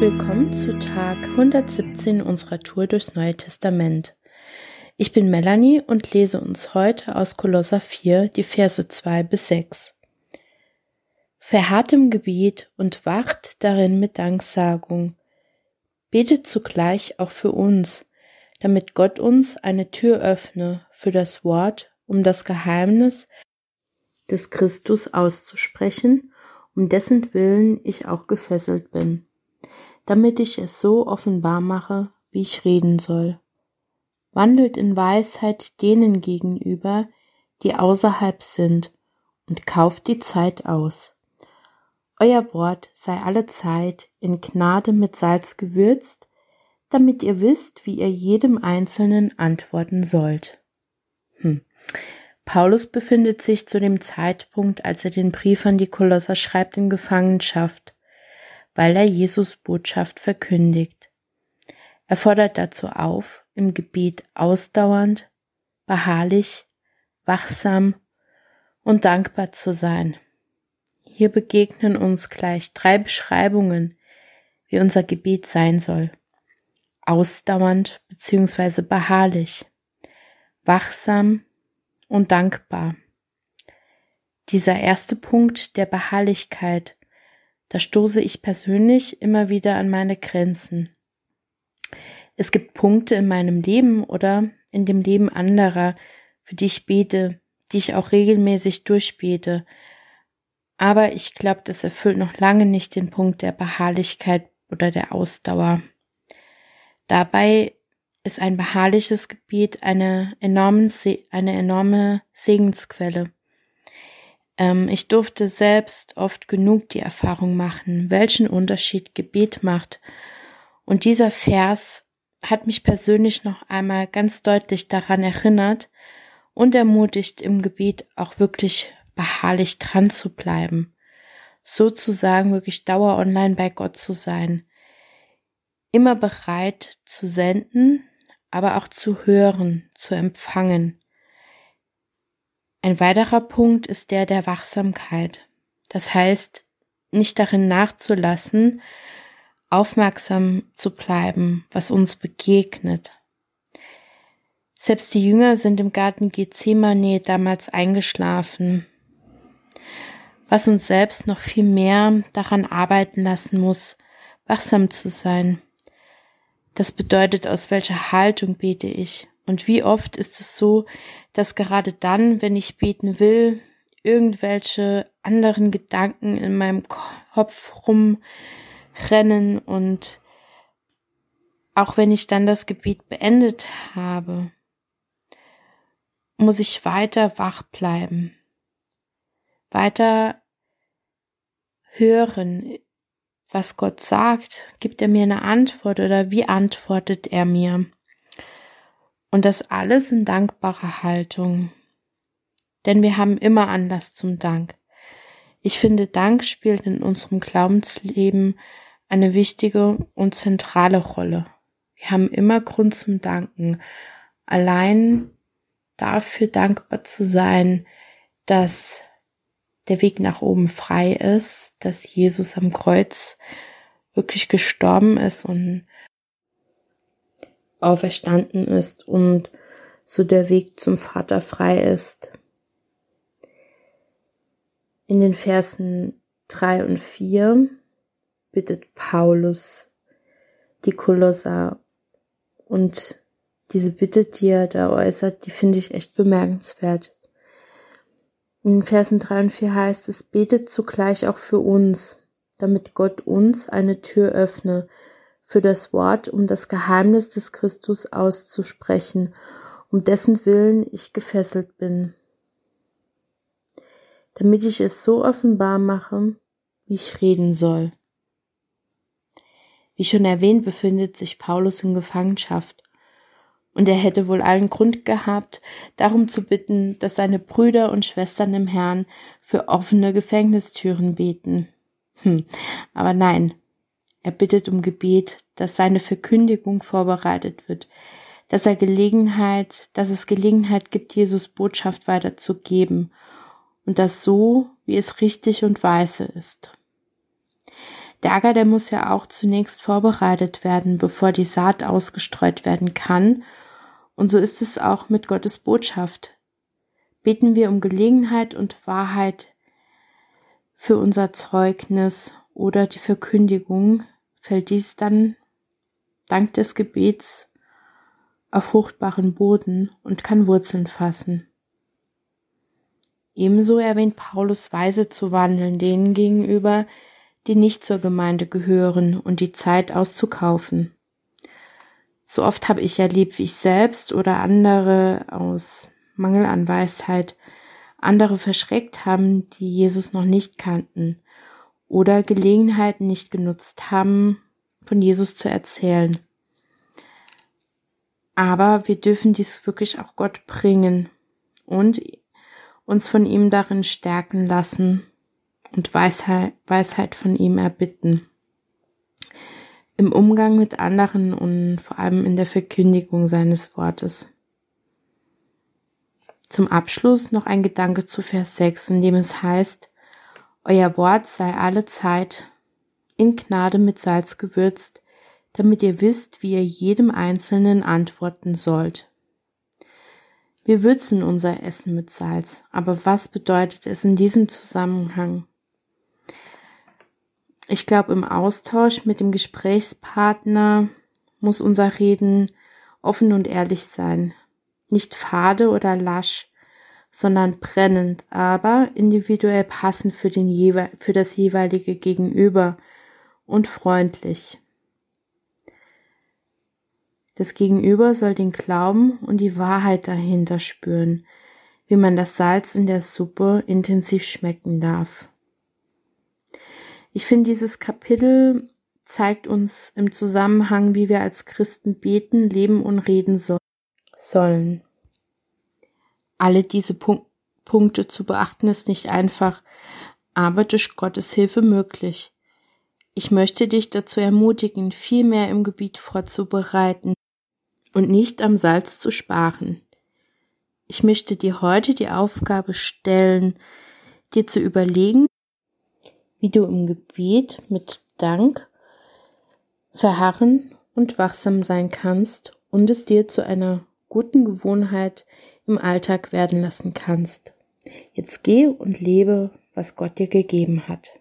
willkommen zu Tag 117 unserer Tour durchs Neue Testament. Ich bin Melanie und lese uns heute aus Kolosser 4 die Verse 2 bis 6. Verharrt im Gebet und wacht darin mit Danksagung. Betet zugleich auch für uns, damit Gott uns eine Tür öffne für das Wort, um das Geheimnis des Christus auszusprechen, um dessen Willen ich auch gefesselt bin damit ich es so offenbar mache, wie ich reden soll. Wandelt in Weisheit denen gegenüber, die außerhalb sind, und kauft die Zeit aus. Euer Wort sei alle Zeit in Gnade mit Salz gewürzt, damit ihr wisst, wie ihr jedem Einzelnen antworten sollt. Hm. Paulus befindet sich zu dem Zeitpunkt, als er den Brief an die Kolosser schreibt, in Gefangenschaft weil er Jesus Botschaft verkündigt. Er fordert dazu auf, im Gebet ausdauernd, beharrlich, wachsam und dankbar zu sein. Hier begegnen uns gleich drei Beschreibungen, wie unser Gebet sein soll. Ausdauernd bzw. beharrlich, wachsam und dankbar. Dieser erste Punkt der Beharrlichkeit da stoße ich persönlich immer wieder an meine Grenzen. Es gibt Punkte in meinem Leben oder in dem Leben anderer, für die ich bete, die ich auch regelmäßig durchbete. Aber ich glaube, das erfüllt noch lange nicht den Punkt der Beharrlichkeit oder der Ausdauer. Dabei ist ein beharrliches Gebet eine, enormen, eine enorme Segensquelle. Ähm, ich durfte selbst oft genug die Erfahrung machen, welchen Unterschied Gebet macht. Und dieser Vers hat mich persönlich noch einmal ganz deutlich daran erinnert und ermutigt, im Gebet auch wirklich beharrlich dran zu bleiben. Sozusagen wirklich Dauer online bei Gott zu sein. Immer bereit zu senden, aber auch zu hören, zu empfangen. Ein weiterer Punkt ist der der Wachsamkeit. Das heißt, nicht darin nachzulassen, aufmerksam zu bleiben, was uns begegnet. Selbst die Jünger sind im Garten Gethsemane damals eingeschlafen, was uns selbst noch viel mehr daran arbeiten lassen muss, wachsam zu sein. Das bedeutet, aus welcher Haltung bete ich und wie oft ist es so, dass gerade dann, wenn ich beten will, irgendwelche anderen Gedanken in meinem Kopf rumrennen und auch wenn ich dann das Gebet beendet habe, muss ich weiter wach bleiben, weiter hören, was Gott sagt. Gibt er mir eine Antwort oder wie antwortet er mir? Und das alles in dankbarer Haltung. Denn wir haben immer Anlass zum Dank. Ich finde, Dank spielt in unserem Glaubensleben eine wichtige und zentrale Rolle. Wir haben immer Grund zum Danken. Allein dafür dankbar zu sein, dass der Weg nach oben frei ist, dass Jesus am Kreuz wirklich gestorben ist und auferstanden ist und so der Weg zum Vater frei ist. In den Versen drei und vier bittet Paulus die Kolosser und diese Bitte, die er da äußert, die finde ich echt bemerkenswert. In Versen drei und vier heißt es, betet zugleich auch für uns, damit Gott uns eine Tür öffne, für das Wort, um das Geheimnis des Christus auszusprechen, um dessen Willen ich gefesselt bin, damit ich es so offenbar mache, wie ich reden soll. Wie schon erwähnt, befindet sich Paulus in Gefangenschaft, und er hätte wohl allen Grund gehabt, darum zu bitten, dass seine Brüder und Schwestern im Herrn für offene Gefängnistüren beten. Hm, aber nein, er bittet um Gebet, dass seine Verkündigung vorbereitet wird, dass er Gelegenheit, dass es Gelegenheit gibt, Jesus Botschaft weiterzugeben und das so, wie es richtig und weise ist. Der Acker, der muss ja auch zunächst vorbereitet werden, bevor die Saat ausgestreut werden kann. Und so ist es auch mit Gottes Botschaft. Beten wir um Gelegenheit und Wahrheit für unser Zeugnis oder die Verkündigung, fällt dies dann dank des Gebets auf fruchtbaren Boden und kann Wurzeln fassen. Ebenso erwähnt Paulus Weise zu wandeln denen gegenüber, die nicht zur Gemeinde gehören und die Zeit auszukaufen. So oft habe ich erlebt, wie ich selbst oder andere aus Mangel an Weisheit andere verschreckt haben, die Jesus noch nicht kannten oder Gelegenheiten nicht genutzt haben, von Jesus zu erzählen. Aber wir dürfen dies wirklich auch Gott bringen und uns von ihm darin stärken lassen und Weisheit, Weisheit von ihm erbitten. Im Umgang mit anderen und vor allem in der Verkündigung seines Wortes. Zum Abschluss noch ein Gedanke zu Vers 6, in dem es heißt, Euer Wort sei alle Zeit in Gnade mit Salz gewürzt, damit ihr wisst, wie ihr jedem Einzelnen antworten sollt. Wir würzen unser Essen mit Salz, aber was bedeutet es in diesem Zusammenhang? Ich glaube, im Austausch mit dem Gesprächspartner muss unser Reden offen und ehrlich sein. Nicht fade oder lasch, sondern brennend, aber individuell passend für, den für das jeweilige Gegenüber und freundlich. Das Gegenüber soll den Glauben und die Wahrheit dahinter spüren, wie man das Salz in der Suppe intensiv schmecken darf. Ich finde, dieses Kapitel zeigt uns im Zusammenhang, wie wir als Christen beten, leben und reden so sollen. Alle diese Punk Punkte zu beachten ist nicht einfach, aber durch Gottes Hilfe möglich. Ich möchte dich dazu ermutigen, viel mehr im Gebiet vorzubereiten, und nicht am Salz zu sparen. Ich möchte dir heute die Aufgabe stellen, dir zu überlegen, wie du im Gebet mit Dank verharren und wachsam sein kannst und es dir zu einer guten Gewohnheit im Alltag werden lassen kannst. Jetzt geh und lebe, was Gott dir gegeben hat.